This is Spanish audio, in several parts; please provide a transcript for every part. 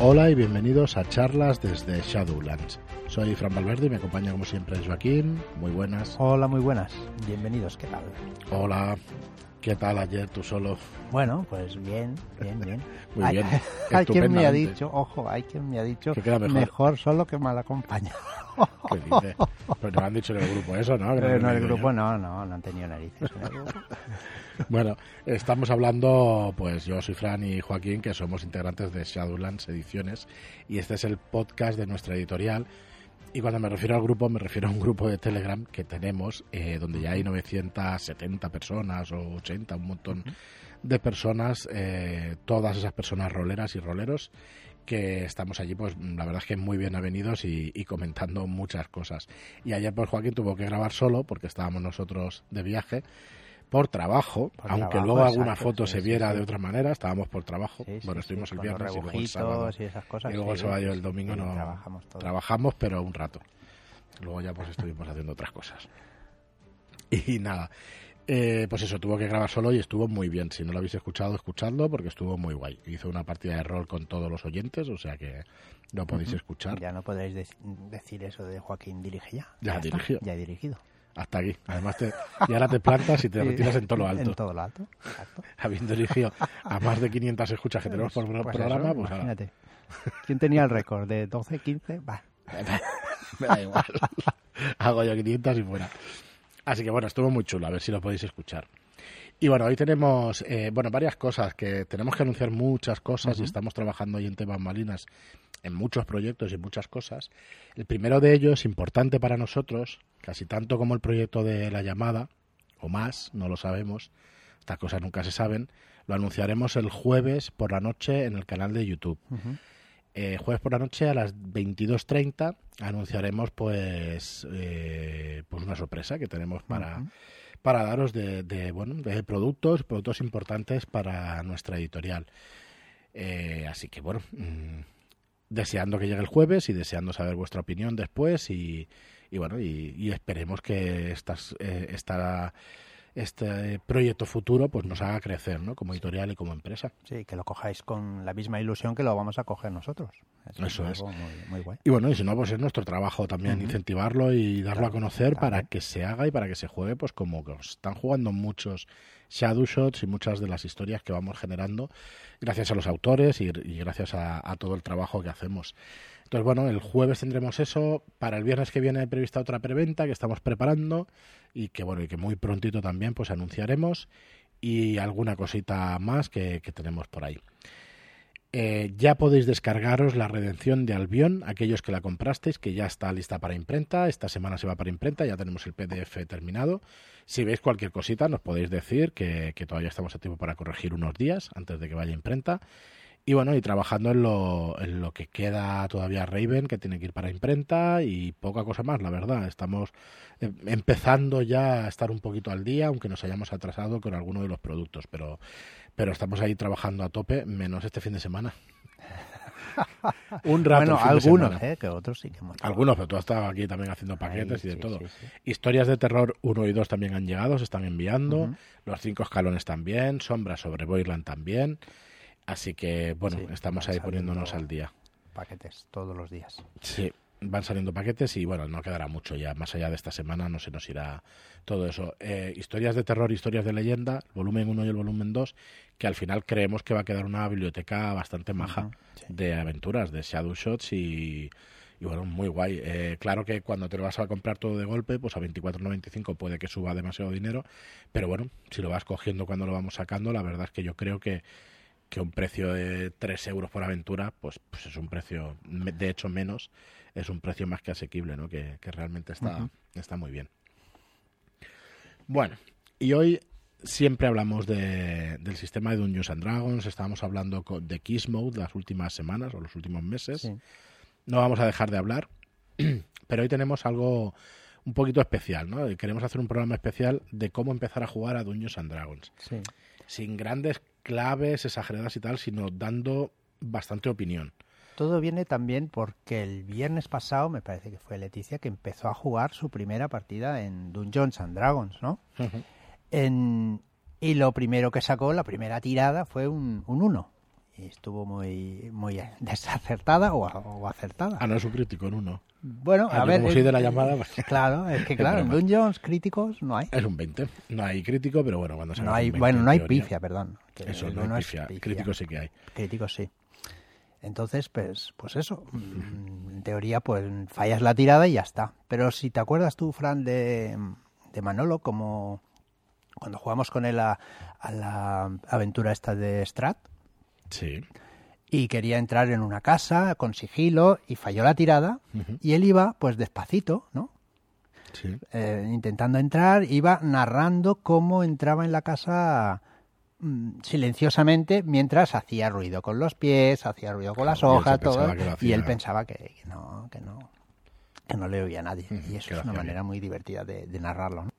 Hola y bienvenidos a charlas desde Shadowlands. Soy Fran Valverde y me acompaña como siempre Joaquín. Muy buenas. Hola, muy buenas. Bienvenidos, ¿qué tal? Hola. ¿Qué tal ayer tú solo? Bueno, pues bien, bien, bien. Muy bien. hay quien me ha dicho, ojo, hay quien me ha dicho mejor? solo que mal acompañado. ¿Qué dice? Pero no han dicho en el grupo eso, ¿no? Pero en el grupo no, no, no han tenido narices. Bueno, estamos hablando, pues yo soy Fran y Joaquín, que somos integrantes de Shadowlands Ediciones, y este es el podcast de nuestra editorial. Y cuando me refiero al grupo, me refiero a un grupo de Telegram que tenemos, eh, donde ya hay 970 personas o 80, un montón de personas, eh, todas esas personas roleras y roleros, que estamos allí, pues la verdad es que muy bien avenidos y, y comentando muchas cosas. Y ayer, pues Joaquín tuvo que grabar solo, porque estábamos nosotros de viaje, por trabajo, aunque luego alguna foto se viera de otra manera, estábamos por trabajo. bueno, estuvimos el viernes y luego el sábado. Y, esas cosas, y luego el sábado y el domingo no trabajamos, trabajamos, pero un rato. Luego ya pues estuvimos haciendo otras cosas. Y nada, eh, pues eso, tuvo que grabar solo y estuvo muy bien. Si no lo habéis escuchado, escuchadlo porque estuvo muy guay. Hizo una partida de rol con todos los oyentes, o sea que lo podéis escuchar. Ya no podéis decir eso de Joaquín dirige ya. Ya, dirigió. Ya dirigido hasta aquí. Además, te, y ahora te plantas y te retiras en todo lo alto. En todo lo alto, exacto. Habiendo dirigido a más de 500 escuchas que tenemos por pues programa, pues imagínate. ¿Quién tenía el récord? ¿De 12, 15? Va. Me da igual. Hago yo 500 y fuera. Así que bueno, estuvo muy chulo, a ver si lo podéis escuchar. Y bueno, hoy tenemos eh, bueno varias cosas que tenemos que anunciar muchas cosas y estamos trabajando hoy en temas malinas en muchos proyectos y muchas cosas. El primero de ellos, importante para nosotros, casi tanto como el proyecto de la llamada, o más, no lo sabemos, estas cosas nunca se saben, lo anunciaremos el jueves por la noche en el canal de YouTube. Eh, jueves por la noche a las 22.30 anunciaremos pues, eh, pues una sorpresa que tenemos para para daros de, bueno, de productos, productos importantes para nuestra editorial. Eh, así que bueno, mm, deseando que llegue el jueves y deseando saber vuestra opinión después y, bueno, y, esperemos que estas, eh, esta este proyecto futuro pues nos haga crecer, ¿no? Como editorial y como empresa. Sí, que lo cojáis con la misma ilusión que lo vamos a coger nosotros. Eso, es. Y bueno, y si no, pues es nuestro trabajo también incentivarlo y darlo a conocer para que se haga y para que se juegue, pues como que están jugando muchos shadow shots y muchas de las historias que vamos generando gracias a los autores y, gracias a, a todo el trabajo que hacemos. Entonces, bueno, el jueves tendremos eso. Para el viernes que viene prevista otra preventa que estamos preparando y que, bueno, y que muy prontito también pues anunciaremos y alguna cosita más que, tenemos por ahí. Eh, ya podéis descargaros la redención de Albión, aquellos que la comprasteis, que ya está lista para imprenta. Esta semana se va para imprenta, ya tenemos el PDF terminado. Si veis cualquier cosita, nos podéis decir que, que todavía estamos a tiempo para corregir unos días antes de que vaya a imprenta. Y bueno, y trabajando en lo, en lo que queda todavía Raven, que tiene que ir para imprenta y poca cosa más, la verdad. Estamos em, empezando ya a estar un poquito al día, aunque nos hayamos atrasado con alguno de los productos, pero, pero estamos ahí trabajando a tope, menos este fin de semana. un rato. Bueno, algunos, ¿eh? que otros sí que hemos Algunos, pero tú has estado aquí también haciendo paquetes y de todo. Historias de terror 1 y 2 también han llegado, se están enviando. Los cinco escalones también. Sombras sobre Boyland también. Así que, bueno, estamos ahí poniéndonos al día. Paquetes todos los días. Sí, van saliendo paquetes y bueno, no quedará mucho ya. Más allá de esta semana no se nos irá todo eso. Eh, historias de terror, historias de leyenda, volumen 1 y el volumen 2, que al final creemos que va a quedar una biblioteca bastante maja de aventuras, de Shadow Shots y, y bueno, muy guay. Eh, claro que cuando te lo vas a comprar todo de golpe, pues a 24.95 puede que suba demasiado dinero, pero bueno, si lo vas cogiendo cuando lo vamos sacando, la verdad es que yo creo que que un precio de 3 euros por aventura, pues, pues es un precio, de hecho menos, es un precio más que asequible, ¿no? que, realmente está, está muy bien. Bueno, y hoy siempre hablamos de, del sistema de Dungeons and Dragons, estábamos hablando de Kiss Mode las últimas semanas o los últimos meses. No vamos a dejar de hablar, pero hoy tenemos algo un poquito especial, ¿no? Queremos hacer un programa especial de cómo empezar a jugar a Dungeons and Dragons. Sin grandes claves exageradas y tal, sino dando bastante opinión. Todo viene también porque el viernes pasado, me parece que fue Leticia, que empezó a jugar su primera partida en Dungeons and Dragons, ¿no? en, y lo primero que sacó, la primera tirada, fue un 1. Estuvo muy muy desacertada o, acertada. Ah, no es un crítico en uno. Bueno, Ah, a ver. como soy es- de la llamada, es- pues- claro, es que claro, en. Dungeons críticos no hay. Es un 20. No hay crítico, pero bueno, cuando se No hay, un 20 bueno, en no hay teoría, pifia, perdón. que Eso, no hay pifia. pifia. Crítico sí que hay. Críticos sí. Entonces, pues, pues eso. mm, En teoría, pues fallas la tirada y ya está. Pero si te acuerdas tú, Fran, de, de Manolo, como cuando jugamos con él a, a la aventura esta de Strat, Sí. y quería entrar en una casa con sigilo y falló la tirada y él iba pues despacito, ¿no? Sí. Eh, intentando entrar, iba narrando cómo entraba en la casa mm, silenciosamente mientras hacía ruido con los pies, hacía ruido con las Claro, hojas, todo, y él pensaba que, que no, que no, que no le oía a nadie. Y eso es una manera bien. muy divertida de, de narrarlo. ¿no?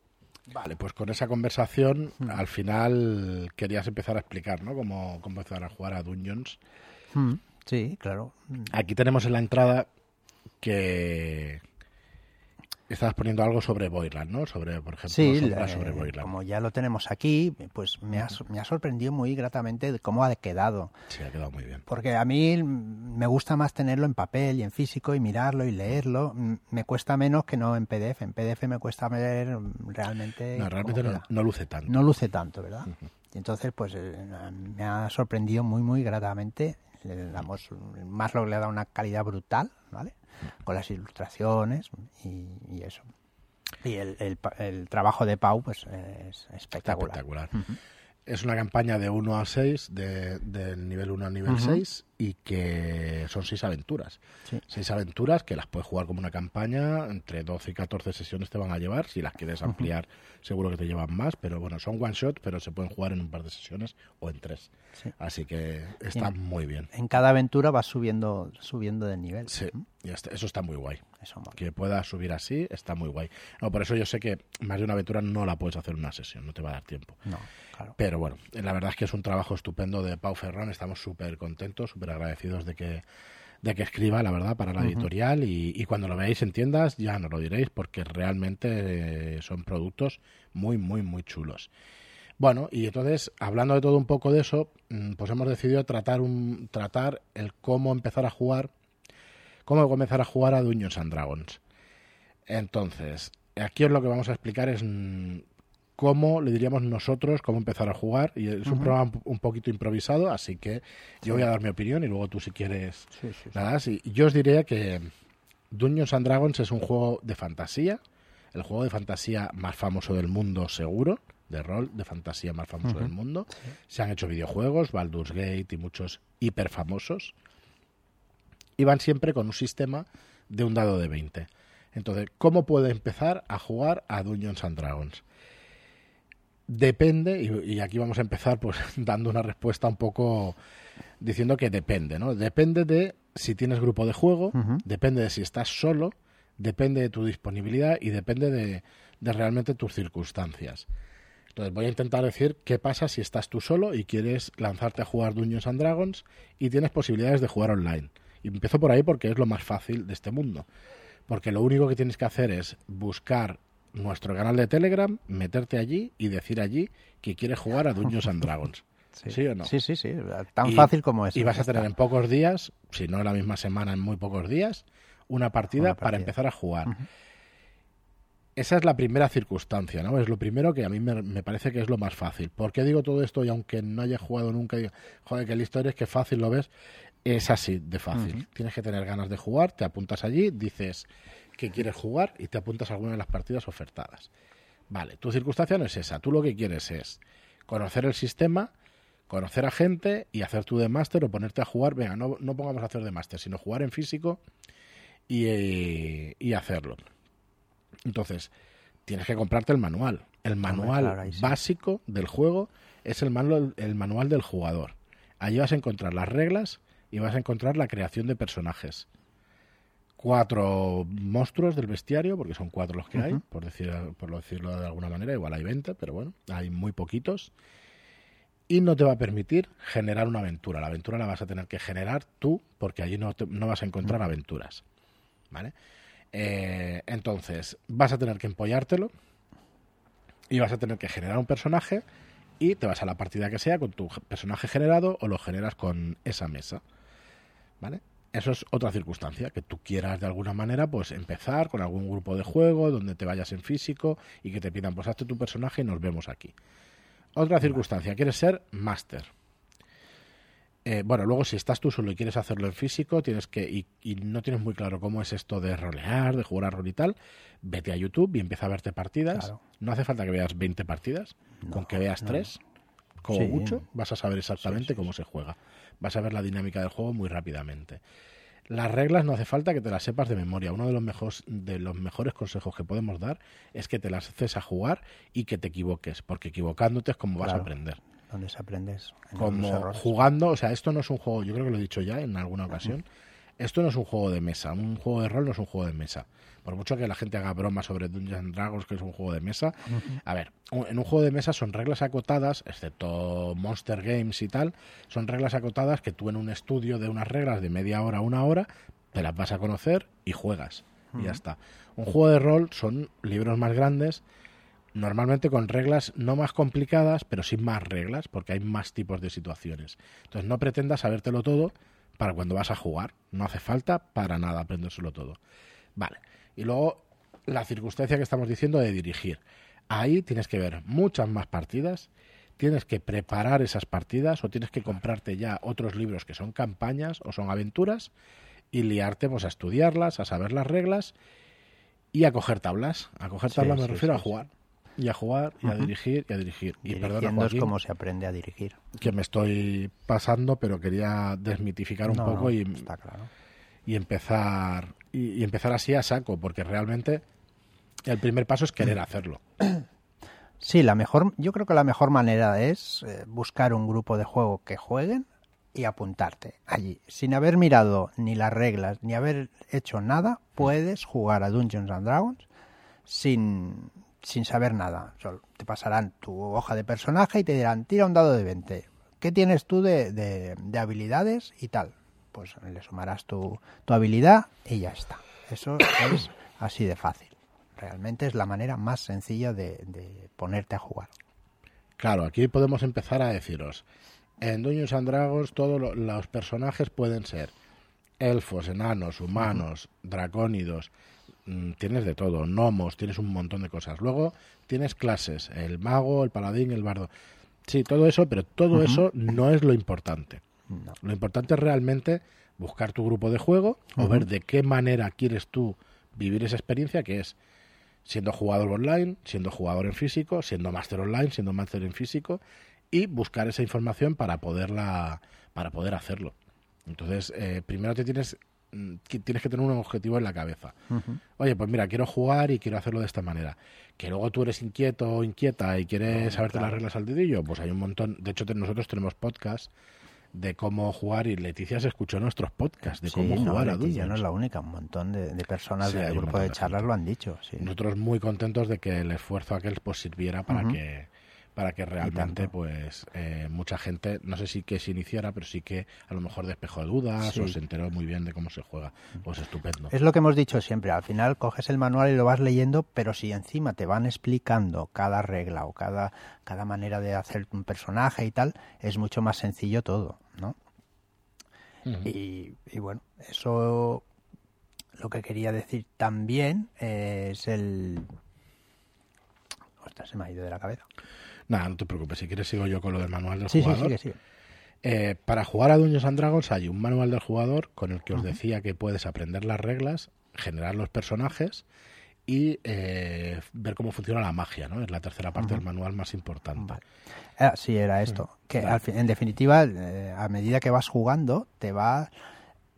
Vale, pues con esa conversación, Mm. al final querías empezar a explicar, ¿no? Cómo, cómo empezar a jugar a Dungeons. Mm, Sí, claro. Aquí tenemos en la entrada que estabas poniendo algo sobre Boyland, ¿no? Sobre, por ejemplo, Sí, sobre Boyland. como ya lo tenemos aquí, pues me ha, me ha sorprendido muy gratamente de cómo ha quedado. Sí, ha quedado muy bien. Porque a mí me gusta más tenerlo en papel y en físico y mirarlo y leerlo. Me cuesta menos que no en PDF. En PDF me cuesta ver realmente. No, realmente no, luce tanto. No luce tanto, ¿verdad? Y entonces, pues eh, me ha sorprendido muy, muy gratamente. Le damos, más lo le ha dado una calidad brutal, ¿vale? Con las ilustraciones y, y eso. Y el, el el trabajo de Pau, pues es espectacular. espectacular. Es una campaña de 1 a 6, de, del nivel 1 al nivel. 6, y que son 6 aventuras. Sí. 6 aventuras que las puedes jugar como una campaña, entre 12 y 14 sesiones te van a llevar. Si las quieres ampliar, seguro que te llevan más, pero bueno, son one shot, pero se pueden jugar en un par de sesiones o en tres. Sí. Así que está muy bien. En cada aventura vas subiendo, subiendo de nivel. Sí, y está- eso está muy guay. Eso mola. Que puedas subir así está muy guay. No, por eso yo sé que más de una aventura no la puedes hacer en una sesión, no te va a dar tiempo. No, claro. Pero bueno, la verdad es que es un trabajo estupendo de Pau Ferran. Estamos súper contentos, súper agradecidos de que, de que escriba, la verdad, para la editorial. Y, y cuando lo veáis en tiendas, ya nos lo diréis, porque realmente eh, son productos muy, muy, muy chulos. Bueno, y entonces, hablando de todo un poco de eso, mm, pues hemos decidido tratar, un, tratar el cómo empezar a jugar, cómo comenzar a jugar a Dungeons and Dragons. Entonces, aquí es lo que vamos a explicar es mm, cómo le diríamos nosotros cómo empezar a jugar. Y es un programa un- poquito improvisado, así que yo voy a dar mi opinión y luego tú si quieres Sí, sí, sí. nada. Sí, yo os diría que Dungeons and Dragons es un juego de fantasía, el juego de fantasía más famoso del mundo seguro, de rol de fantasía más famoso del mundo. Se han hecho videojuegos, Baldur's Gate y muchos hiper famosos. Y van siempre con un sistema de un dado de 20. Entonces, ¿cómo puede empezar a jugar a Dungeons and Dragons? Depende, y, y aquí vamos a empezar pues dando una respuesta un poco diciendo que depende, ¿no? Depende de si tienes grupo de juego, depende de si estás solo, depende de tu disponibilidad y depende de, de realmente tus circunstancias. Entonces voy a intentar decir qué pasa si estás tú solo y quieres lanzarte a jugar Dungeons and Dragons y tienes posibilidades de jugar online. Y empiezo por ahí porque es lo más fácil de este mundo. Porque lo único que tienes que hacer es buscar nuestro canal de Telegram, meterte allí y decir allí que quieres jugar a Dungeons and Dragons. ¿Sí o no? Sí, sí, sí. Tan Y- fácil como es. Y vas a tener en pocos días, si no en la misma semana, en muy pocos días, una partida, Una para empezar a jugar. Esa es la primera circunstancia, ¿no? Es lo primero que a mí me, me parece que es lo más fácil. ¿Por qué digo todo esto y aunque no haya jugado nunca, digo, joder, que la historia es que fácil lo ves? Es así de fácil. Tienes que tener ganas de jugar, te apuntas allí, dices que quieres jugar y te apuntas a alguna de las partidas ofertadas. Vale, tu circunstancia no es esa. Tú lo que quieres es conocer el sistema, conocer a gente y hacer tú de máster o ponerte a jugar. Venga, no, no pongamos a hacer de máster, sino jugar en físico y, eh, y hacerlo. Entonces, tienes que comprarte el manual. El manual claro, ahí sí. básico del juego es el manual, el manual del jugador. Allí vas a encontrar las reglas y vas a encontrar la creación de personajes. Cuatro monstruos del bestiario, porque son cuatro los que hay, por, decir, por decirlo de alguna manera. Igual hay 20, pero bueno, hay muy poquitos. Y no te va a permitir generar una aventura. La aventura la vas a tener que generar tú, porque allí no, te- no vas a encontrar aventuras. ¿Vale? Eh, entonces, vas a tener que empollártelo y vas a tener que generar un personaje y te vas a la partida que sea con tu personaje generado o lo generas con esa mesa. ¿Vale? Eso es otra circunstancia, que tú quieras de alguna manera pues empezar con algún grupo de juego donde te vayas en físico y que te pidan pues hazte tu personaje y nos vemos aquí. Otra circunstancia, quieres ser máster. Eh, bueno, luego si estás tú solo y quieres hacerlo en físico, tienes que y, no tienes muy claro cómo es esto de rolear, de jugar a rol y tal, vete a YouTube y empieza a verte partidas. No hace falta que veas 20 partidas, con que veas 3, como mucho, vas a saber exactamente cómo se juega. Vas a ver la dinámica del juego muy rápidamente. Las reglas no hace falta que te las sepas de memoria. Uno de los, mejores, de los mejores consejos que podemos dar es que te las haces a jugar y que te equivoques, porque equivocándote es como vas a aprender donde se aprendes. Como jugando, o sea, esto no es un juego, yo creo que lo he dicho ya en alguna ocasión, esto no es un juego de mesa, un juego de rol no es un juego de mesa. Por mucho que la gente haga broma sobre Dungeons Dragons, que es un juego de mesa, a ver, en un juego de mesa son reglas acotadas, excepto Monster Games y tal, son reglas acotadas que tú en un estudio de unas reglas de media hora a una hora, te las vas a conocer y juegas. Y ya está. Un juego de rol son libros más grandes normalmente con reglas no más complicadas, pero sin más reglas, porque hay más tipos de situaciones. Entonces no pretendas sabértelo todo para cuando vas a jugar. No hace falta para nada aprendérselo todo. Vale. Y luego la circunstancia que estamos diciendo de dirigir. Ahí tienes que ver muchas más partidas, tienes que preparar esas partidas o tienes que comprarte ya otros libros que son campañas o son aventuras y liarte pues, a estudiarlas, a saber las reglas y a coger tablas. A coger tablas me refiero a jugar y a jugar y a dirigir y a dirigir. Y perdona, es como se aprende a dirigir. Que me estoy pasando, pero quería desmitificar un poco y, y empezar y, empezar así a saco, porque realmente el primer paso es querer hacerlo. Sí, la mejor, yo creo que la mejor manera es eh, buscar un grupo de juego que jueguen y apuntarte allí. Sin haber mirado ni las reglas ni haber hecho nada, puedes jugar a Dungeons and Dragons sin, sin saber nada. te pasarán tu hoja de personaje y te dirán, tira un dado de 20. ¿Qué tienes tú de, de, habilidades y tal? Pues le sumarás tu, tu habilidad y ya está. Eso es así de fácil. Realmente es la manera más sencilla de, de ponerte a jugar. Claro, aquí podemos empezar a deciros, en Dungeons and Dragons todos los personajes pueden ser elfos, enanos, humanos, dracónidos, tienes de todo, gnomos, tienes un montón de cosas. Luego tienes clases, el mago, el paladín, el bardo. Sí, todo eso, pero todo eso no es lo importante. Lo importante es realmente buscar tu grupo de juego o ver de qué manera quieres tú vivir esa experiencia que es siendo jugador online, siendo jugador en físico, siendo máster online, siendo máster en físico y buscar esa información para poderla para poder hacerlo. Entonces, eh, primero te tienes Mm, tienes que tener un objetivo en la cabeza. Oye, pues mira, quiero jugar y quiero hacerlo de esta manera. Que luego tú eres inquieto o inquieta y quieres saberte las reglas al dedillo, pues hay un montón. De hecho, nosotros tenemos podcast de cómo jugar y Leticia se escuchó nuestros podcasts de cómo jugar a Leticia no es la única, un montón de, personas del grupo de charlas lo han dicho. Nosotros muy contentos de que el esfuerzo aquel pues sirviera para que para que realmente pues eh, mucha gente, no sé si que se iniciara, pero sí que a lo mejor despejó dudas o se enteró muy bien de cómo se juega. Pues estupendo. Es lo que hemos dicho siempre, al final coges el manual y lo vas leyendo, pero si encima te van explicando cada regla o cada, cada manera de hacer un personaje y tal, es mucho más sencillo todo, ¿no? y, y bueno, eso lo que quería decir también es el... Ostras, se me ha ido de la cabeza. Nada, no te preocupes, si quieres sigo yo con lo del manual del jugador. Sí, sí, eh, para jugar a Dungeons and Dragons hay un manual del jugador con el que os decía que puedes aprender las reglas, generar los personajes y eh, ver cómo funciona la magia, ¿no? Es la tercera parte del manual más importante. Ah, sí, era esto. Que en definitiva, eh, a medida que vas jugando, te va...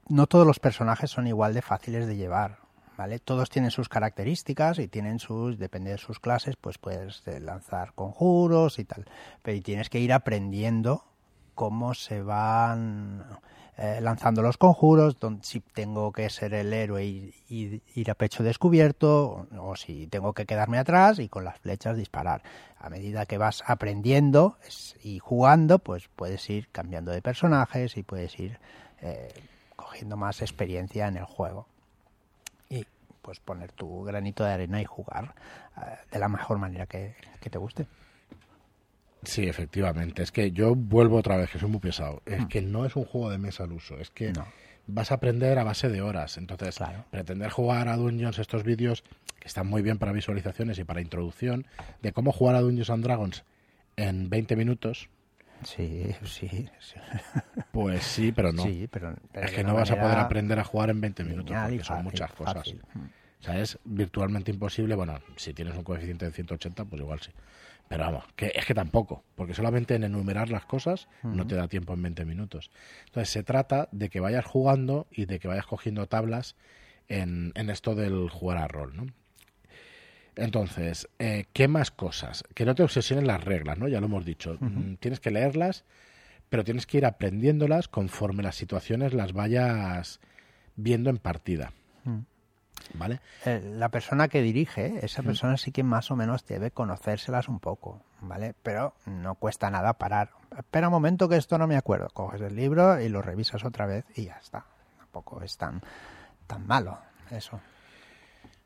No todos los personajes son igual de fáciles de llevar. Todos tienen sus características y tienen sus, depende de sus clases, pues puedes eh, lanzar conjuros y tal. Pero tienes que ir aprendiendo cómo se van eh, lanzando los conjuros, si tengo que ser el héroe y, ir a pecho descubierto, o, si tengo que quedarme atrás y con las flechas disparar. A medida que vas aprendiendo y jugando, pues puedes ir cambiando de personajes y puedes ir eh, cogiendo más experiencia en el juego pues poner tu granito de arena y jugar eh, de la mejor manera que, te guste. Sí, efectivamente. Es que yo vuelvo otra vez, que soy muy pesado. Es mm. que no es un juego de mesa al uso. Es que vas a aprender a base de horas. Entonces, pretender jugar a Dungeons, estos vídeos que están muy bien para visualizaciones y para introducción, de cómo jugar a Dungeons and Dragons en 20 minutos. Sí, sí, Pues sí, pero no. pero es que no vas a poder aprender a jugar en 20 minutos porque son muchas cosas. O sea, es virtualmente imposible. Bueno, si tienes un coeficiente de 180, pues igual sí. Pero vamos, que es que tampoco, porque solamente en enumerar las cosas no te da tiempo en 20 minutos. Entonces se trata de que vayas jugando y de que vayas cogiendo tablas en, en esto del jugar a rol, ¿no? Entonces, eh, ¿qué más cosas? Que no te obsesionen las reglas, ¿no? Ya lo hemos dicho. Mm, tienes que leerlas, pero tienes que ir aprendiéndolas conforme las situaciones las vayas viendo en partida. ¿Vale? Eh, la persona que dirige, esa persona sí que más o menos debe conocérselas un poco, ¿vale? Pero no cuesta nada parar. Espera un momento que esto no me acuerdo. Coges el libro y lo revisas otra vez y ya está. Tampoco es tan, tan malo eso.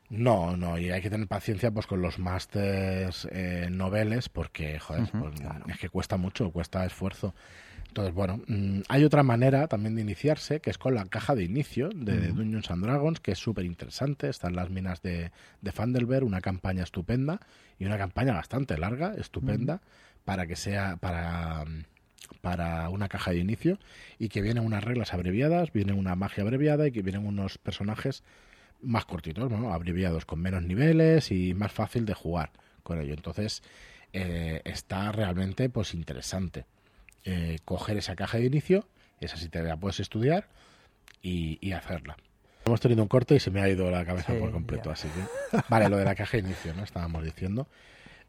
No, no, y hay que tener paciencia pues con los másters eh, noveles porque, joder, pues, es que cuesta mucho, cuesta esfuerzo. Entonces, bueno, mm, hay otra manera también de iniciarse, que es con la caja de inicio de Dungeons and Dragons, que es súper interesante. Están las minas de, de una campaña estupenda y una campaña bastante larga, estupenda, para que sea para, para una caja de inicio y que vienen unas reglas abreviadas, viene una magia abreviada y que vienen unos personajes más cortitos, ¿no? abreviados con menos niveles y más fácil de jugar con ello. Entonces, eh, está realmente pues interesante. Eh, coger esa caja de inicio, esa sí te la puedes estudiar y, hacerla. Hemos tenido un corte y se me ha ido la cabeza por completo, así que... Vale, lo de la caja de inicio, ¿no? Estábamos diciendo.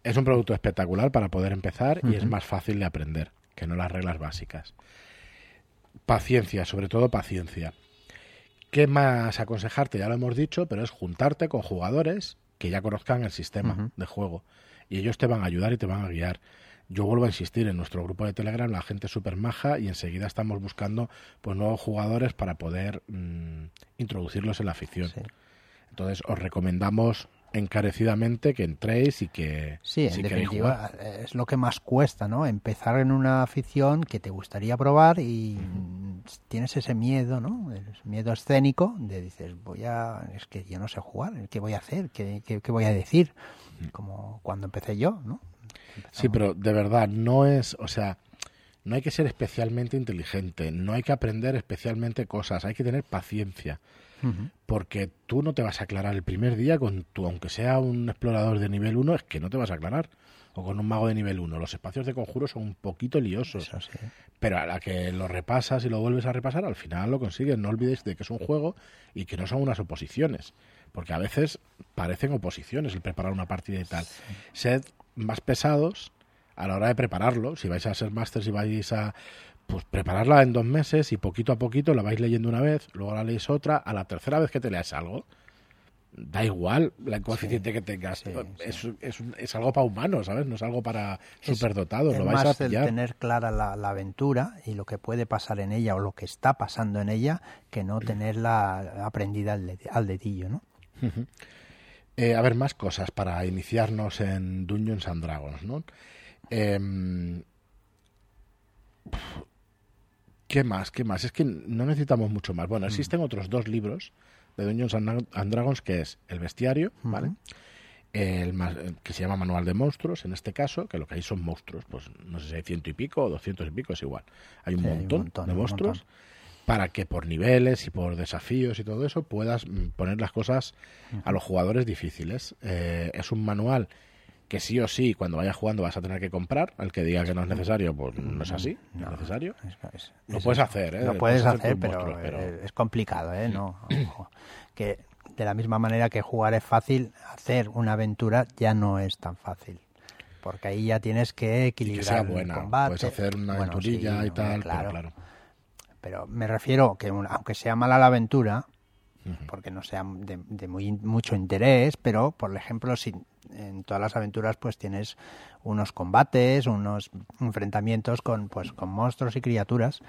Es un producto espectacular para poder empezar y es más fácil de aprender que no las reglas básicas. Paciencia, sobre todo paciencia. ¿Qué más aconsejarte? Ya lo hemos dicho, pero es juntarte con jugadores que ya conozcan el sistema de juego. Y ellos te van a ayudar y te van a guiar. Yo vuelvo a insistir, en nuestro grupo de Telegram la gente es súper maja y enseguida estamos buscando pues nuevos jugadores para poder mm, introducirlos en la afición. Entonces os recomendamos encarecidamente que entréis y que sí en definitiva es lo que más cuesta no empezar en una afición que te gustaría probar y tienes ese miedo no el miedo escénico de dices voy a es que yo no sé jugar qué voy a hacer qué, qué, qué voy a decir como cuando empecé yo no Sí, pero de verdad, no es, o sea, no hay que ser especialmente inteligente, no hay que aprender especialmente cosas, hay que tener paciencia. Porque tú no te vas a aclarar el primer día con tu, aunque sea un explorador de nivel 1, es que no te vas a aclarar. O con un mago de nivel 1. Los espacios de conjuro son un poquito liosos. Pero a la que lo repasas y lo vuelves a repasar, al final lo consigues. No olvides de que es un juego y que no son unas oposiciones. Porque a veces parecen oposiciones el preparar una partida y tal. Sed más pesados a la hora de prepararlo. Si vais a ser másters y vais a pues prepararla en dos meses y poquito a poquito la vais leyendo una vez, luego la leéis otra, a la tercera vez que te leas algo, da igual la coeficiente que tengas. es, es, es, algo para humanos, ¿sabes? No es algo para superdotados. Es lo vais más a el tener clara la, aventura y lo que puede pasar en ella o lo que está pasando en ella que no tenerla aprendida al, al dedillo, ¿no? Eh, a ver, más cosas para iniciarnos en Dungeons and Dragons, ¿no? Em, ¿Qué más? ¿Qué más? Es que no necesitamos mucho más. Bueno, existen otros dos libros de Dungeons and Dragons, que es El Bestiario, ¿vale? El, que se llama Manual de Monstruos, en este caso, que lo que hay son monstruos, pues no sé si hay ciento y pico o doscientos y pico, es igual. Hay un, montón, de monstruos para que por niveles y por desafíos y todo eso puedas mm, poner las cosas a los jugadores difíciles. Eh, es un manual que sí o sí cuando vayas jugando vas a tener que comprar. Al que diga que no es necesario, pues no es así, no, es necesario. lo puedes hacer, ¿eh? Lo puedes, hacer, pero, es complicado, ¿eh? No, que de la misma manera que jugar es fácil, hacer una aventura ya no es tan fácil porque ahí ya tienes que equilibrar el combate. Puedes hacer una aventurilla y tal, claro. claro. Pero me refiero que aunque sea mala la aventura, porque no sea de, muy, mucho interés, pero por ejemplo, si en todas las aventuras pues tienes unos combates, unos enfrentamientos con pues con monstruos y criaturas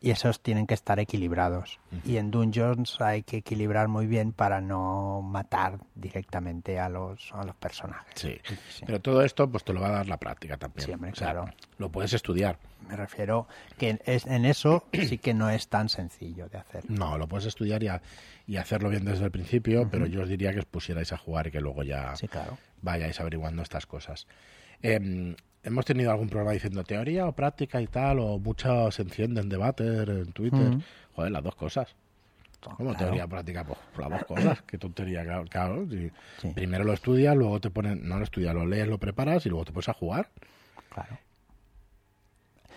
y esos tienen que estar equilibrados. Y en Dungeons hay que equilibrar muy bien para no matar directamente a los, a los personajes. Sí. pero todo esto pues te lo va a dar la práctica también. Sí, claro. Lo puedes estudiar. Me refiero que es, en eso sí que no es tan sencillo de hacer. No, lo puedes estudiar y, y hacerlo bien desde el principio, pero yo os diría que os pusierais a jugar y que luego ya vayáis averiguando estas cosas. Eh, hemos tenido algún programa diciendo teoría o práctica y tal, o muchos se encienden debate en Twitter. Joder, las dos cosas. ¿Cómo teoría o práctica? Pues las dos cosas. Qué tontería, claro. Primero lo estudias, luego te ponen, no lo estudias, lo lees, lo preparas y luego te pones a jugar. Claro.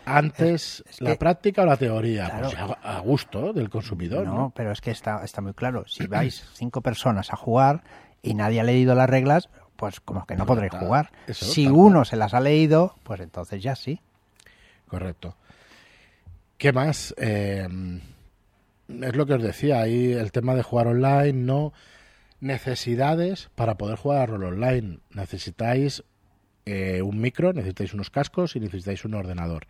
Antes, ¿la práctica o la teoría? Pues a, gusto del consumidor. No, pero es que está, está muy claro. Si vais cinco personas a jugar y nadie ha leído las reglas, pues como que no podréis jugar. si uno se las ha leído, pues entonces ya sí. Correcto. ¿Qué más? Eh, es lo que os decía, ahí el tema de jugar online, no necesidades para poder jugar a rol online. Necesitáis eh, un micro, necesitáis unos cascos y necesitáis un ordenador.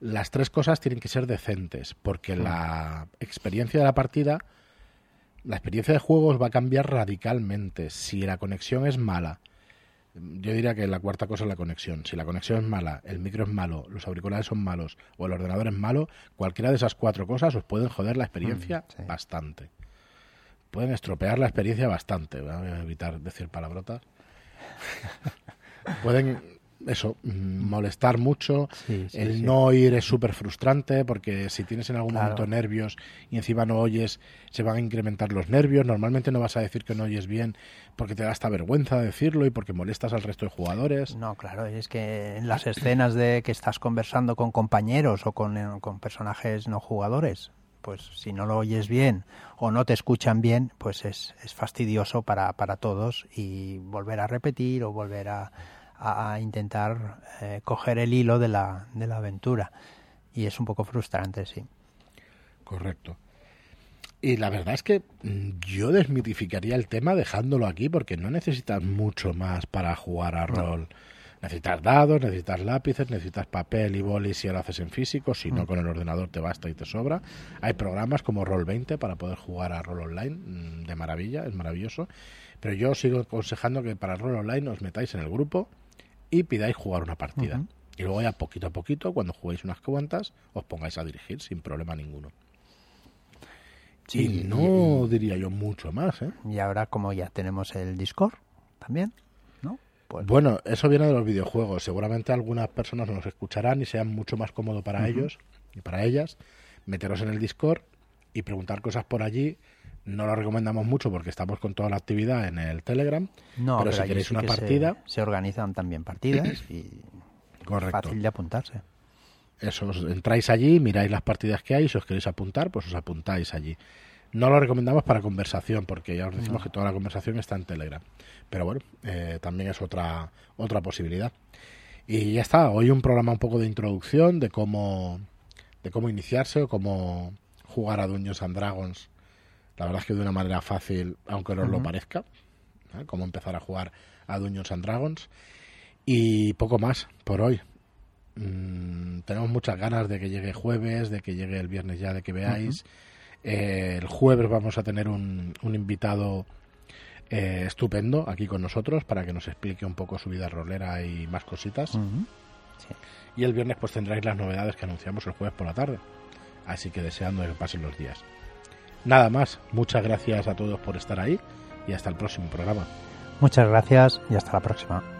Las tres cosas tienen que ser decentes, porque mm. la experiencia de la partida la experiencia de juegos va a cambiar radicalmente. Si la conexión es mala, yo diría que la cuarta cosa es la conexión. Si la conexión es mala, el micro es malo, los auriculares son malos o el ordenador es malo, cualquiera de esas cuatro cosas os pueden joder la experiencia mm, bastante. Pueden estropear la experiencia bastante. Voy a evitar decir palabrotas. pueden eso, mm, molestar mucho. el no oír es súper frustrante porque si tienes en algún momento nervios y encima no oyes, se van a incrementar los nervios. Normalmente no vas a decir que no oyes bien porque te da esta vergüenza decirlo y porque molestas al resto de jugadores. No, claro, es que en las escenas de que estás conversando con compañeros o con, eh, con personajes no jugadores, pues si no lo oyes bien o no te escuchan bien, pues es, es fastidioso para, para todos y volver a repetir o volver a a, intentar eh, coger el hilo de la, de la aventura. Y es un poco frustrante, sí. Correcto. Y la verdad es que mm, yo desmitificaría el tema dejándolo aquí porque no necesitas mucho más para jugar a rol. Necesitas dados, necesitas lápices, necesitas papel y boli si lo haces en físico, si no mm. con el ordenador te basta y te sobra. Hay programas como Roll20 para poder jugar a rol online, mm, de maravilla, es maravilloso. Pero yo sigo aconsejando que para rol online os metáis en el grupo, y pidáis jugar una partida. Y luego ya poquito a poquito, cuando juguéis unas cuantas, os pongáis a dirigir sin problema ninguno. y no diría yo mucho más. ¿eh? Y ahora como ya tenemos el Discord también, ¿no? Pues... Bueno, eso viene de los videojuegos. Seguramente algunas personas nos escucharán y sea mucho más cómodo para ellos y para ellas meteros en el Discord y preguntar cosas por allí no lo recomendamos mucho porque estamos con toda la actividad en el Telegram. No, pero, si queréis una partida. Se, organizan también partidas y Correcto. fácil de apuntarse. Eso, entráis allí, miráis las partidas que hay, si os queréis apuntar, pues os apuntáis allí. No lo recomendamos para conversación, porque ya os decimos que toda la conversación está en Telegram. Pero bueno, eh, también es otra, otra posibilidad. Y ya está, hoy un programa un poco de introducción de cómo, de cómo iniciarse o cómo jugar a Dungeons and Dragons la verdad es que de una manera fácil, aunque no os lo parezca, ¿eh? como empezar a jugar a Dungeons and Dragons. Y poco más por hoy. Mm, tenemos muchas ganas de que llegue jueves, de que llegue el viernes ya, de que veáis. Eh, el jueves vamos a tener un, invitado eh, estupendo aquí con nosotros para que nos explique un poco su vida rolera y más cositas. Y el viernes pues tendréis las novedades que anunciamos el jueves por la tarde. Así que deseando que pasen los días. Nada más, muchas gracias a todos por estar ahí y hasta el próximo programa. Muchas gracias y hasta la próxima.